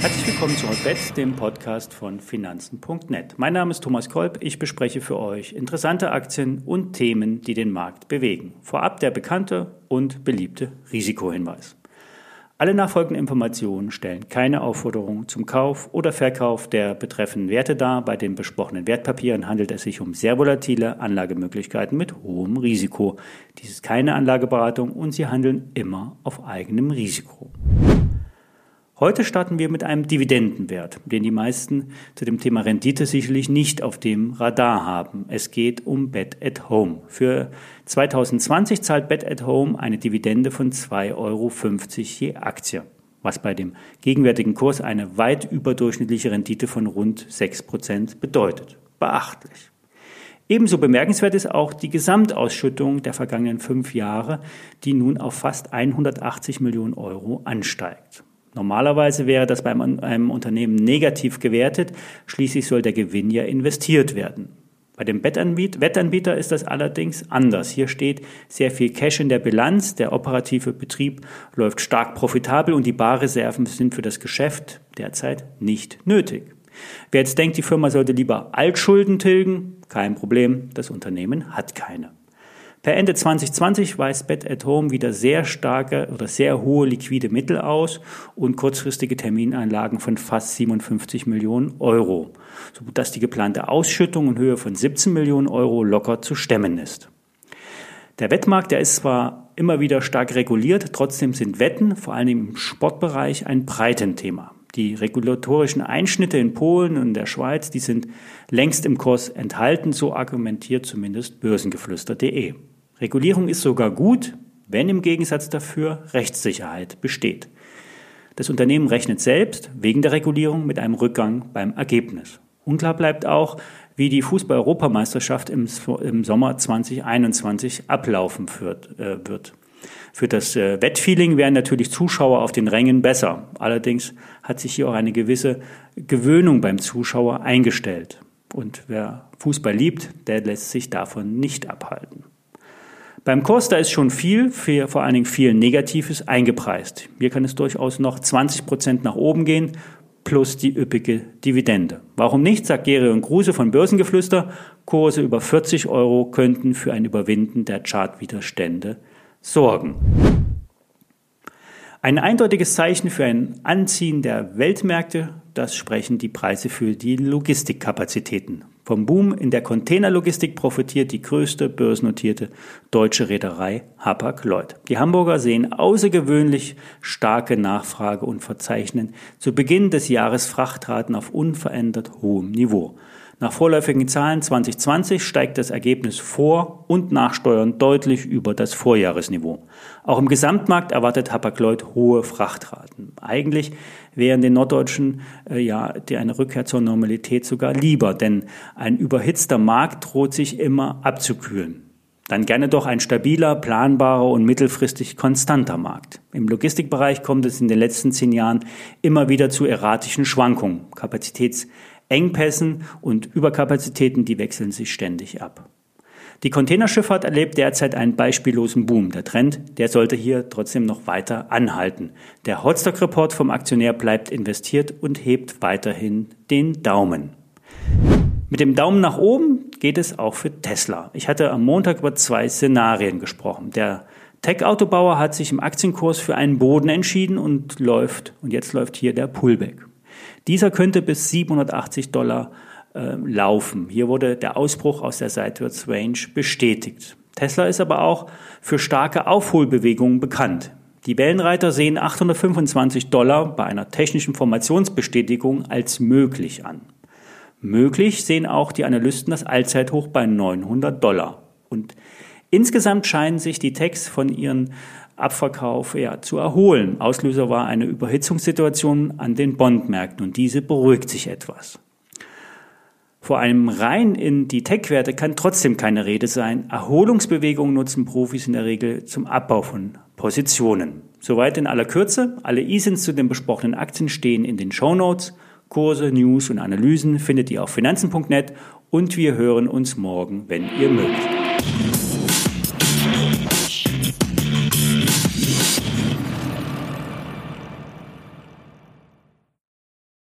Herzlich willkommen zu Hotbets, dem Podcast von Finanzen.net. Mein Name ist Thomas Kolb. Ich bespreche für euch interessante Aktien und Themen, die den Markt bewegen. Vorab der bekannte und beliebte Risikohinweis. Alle nachfolgenden Informationen stellen keine Aufforderung zum Kauf oder Verkauf der betreffenden Werte dar. Bei den besprochenen Wertpapieren handelt es sich um sehr volatile Anlagemöglichkeiten mit hohem Risiko. Dies ist keine Anlageberatung und sie handeln immer auf eigenem Risiko. Heute starten wir mit einem Dividendenwert, den die meisten zu dem Thema Rendite sicherlich nicht auf dem Radar haben. Es geht um Bet at Home. Für 2020 zahlt Bet at Home eine Dividende von 2,50 Euro je Aktie, was bei dem gegenwärtigen Kurs eine weit überdurchschnittliche Rendite von rund 6% bedeutet. Beachtlich. Ebenso bemerkenswert ist auch die Gesamtausschüttung der vergangenen fünf Jahre, die nun auf fast 180 Millionen Euro ansteigt. Normalerweise wäre das bei einem Unternehmen negativ gewertet, schließlich soll der Gewinn ja investiert werden. Bei dem Wettanbieter ist das allerdings anders. Hier steht sehr viel Cash in der Bilanz, der operative Betrieb läuft stark profitabel und die Barreserven sind für das Geschäft derzeit nicht nötig. Wer jetzt denkt, die Firma sollte lieber Altschulden tilgen, kein Problem, das Unternehmen hat keine. Per Ende 2020 weist Bet at Home wieder sehr starke oder sehr hohe liquide Mittel aus und kurzfristige Termineinlagen von fast 57 Millionen Euro, sodass die geplante Ausschüttung in Höhe von 17 Millionen Euro locker zu stemmen ist. Der Wettmarkt, der ist zwar immer wieder stark reguliert, trotzdem sind Wetten, vor allem im Sportbereich, ein Breitenthema. Die regulatorischen Einschnitte in Polen und der Schweiz, die sind längst im Kurs enthalten, so argumentiert zumindest börsengeflüster.de. Regulierung ist sogar gut, wenn im Gegensatz dafür Rechtssicherheit besteht. Das Unternehmen rechnet selbst wegen der Regulierung mit einem Rückgang beim Ergebnis. Unklar bleibt auch, wie die Fußball-Europameisterschaft im, Sommer 2021 ablaufen äh, wird. Für das äh, Wettfeeling wären natürlich Zuschauer auf den Rängen besser. Allerdings hat sich hier auch eine gewisse Gewöhnung beim Zuschauer eingestellt. Und wer Fußball liebt, der lässt sich davon nicht abhalten. Beim Kurs, da ist schon viel, viel, vor allen Dingen viel Negatives eingepreist. Hier kann es durchaus noch 20 Prozent nach oben gehen, plus die üppige Dividende. Warum nicht, sagt Gere und Kruse von Börsengeflüster. Kurse über 40 Euro könnten für ein Überwinden der Chartwiderstände sorgen. Ein eindeutiges Zeichen für ein Anziehen der Weltmärkte, das sprechen die Preise für die Logistikkapazitäten. Vom Boom in der Containerlogistik profitiert die größte börsennotierte deutsche Reederei Hapag-Lloyd. Die Hamburger sehen außergewöhnlich starke Nachfrage und verzeichnen zu Beginn des Jahres Frachtraten auf unverändert hohem Niveau. Nach vorläufigen Zahlen 2020 steigt das Ergebnis vor und nach Steuern deutlich über das Vorjahresniveau. Auch im Gesamtmarkt erwartet Hapag-Lloyd hohe Frachtraten. Eigentlich wären den Norddeutschen äh, ja die eine Rückkehr zur Normalität sogar lieber, denn ein überhitzter Markt droht sich immer abzukühlen. Dann gerne doch ein stabiler, planbarer und mittelfristig konstanter Markt. Im Logistikbereich kommt es in den letzten zehn Jahren immer wieder zu erratischen Schwankungen. Kapazitäts Engpässen und Überkapazitäten, die wechseln sich ständig ab. Die Containerschifffahrt erlebt derzeit einen beispiellosen Boom. Der Trend, der sollte hier trotzdem noch weiter anhalten. Der Hotstock-Report vom Aktionär bleibt investiert und hebt weiterhin den Daumen. Mit dem Daumen nach oben geht es auch für Tesla. Ich hatte am Montag über zwei Szenarien gesprochen. Der Tech-Autobauer hat sich im Aktienkurs für einen Boden entschieden und läuft, und jetzt läuft hier der Pullback. Dieser könnte bis 780 Dollar äh, laufen. Hier wurde der Ausbruch aus der Seitwärts Range bestätigt. Tesla ist aber auch für starke Aufholbewegungen bekannt. Die Wellenreiter sehen 825 Dollar bei einer technischen Formationsbestätigung als möglich an. Möglich sehen auch die Analysten das Allzeithoch bei 900 Dollar. Und insgesamt scheinen sich die Techs von ihren Abverkauf ja, zu erholen. Auslöser war eine Überhitzungssituation an den Bondmärkten und diese beruhigt sich etwas. Vor einem rein in die Tech-Werte kann trotzdem keine Rede sein. Erholungsbewegungen nutzen Profis in der Regel zum Abbau von Positionen. Soweit in aller Kürze. Alle ISINs zu den besprochenen Aktien stehen in den Show Notes. Kurse, News und Analysen findet ihr auf finanzen.net und wir hören uns morgen, wenn ihr mögt.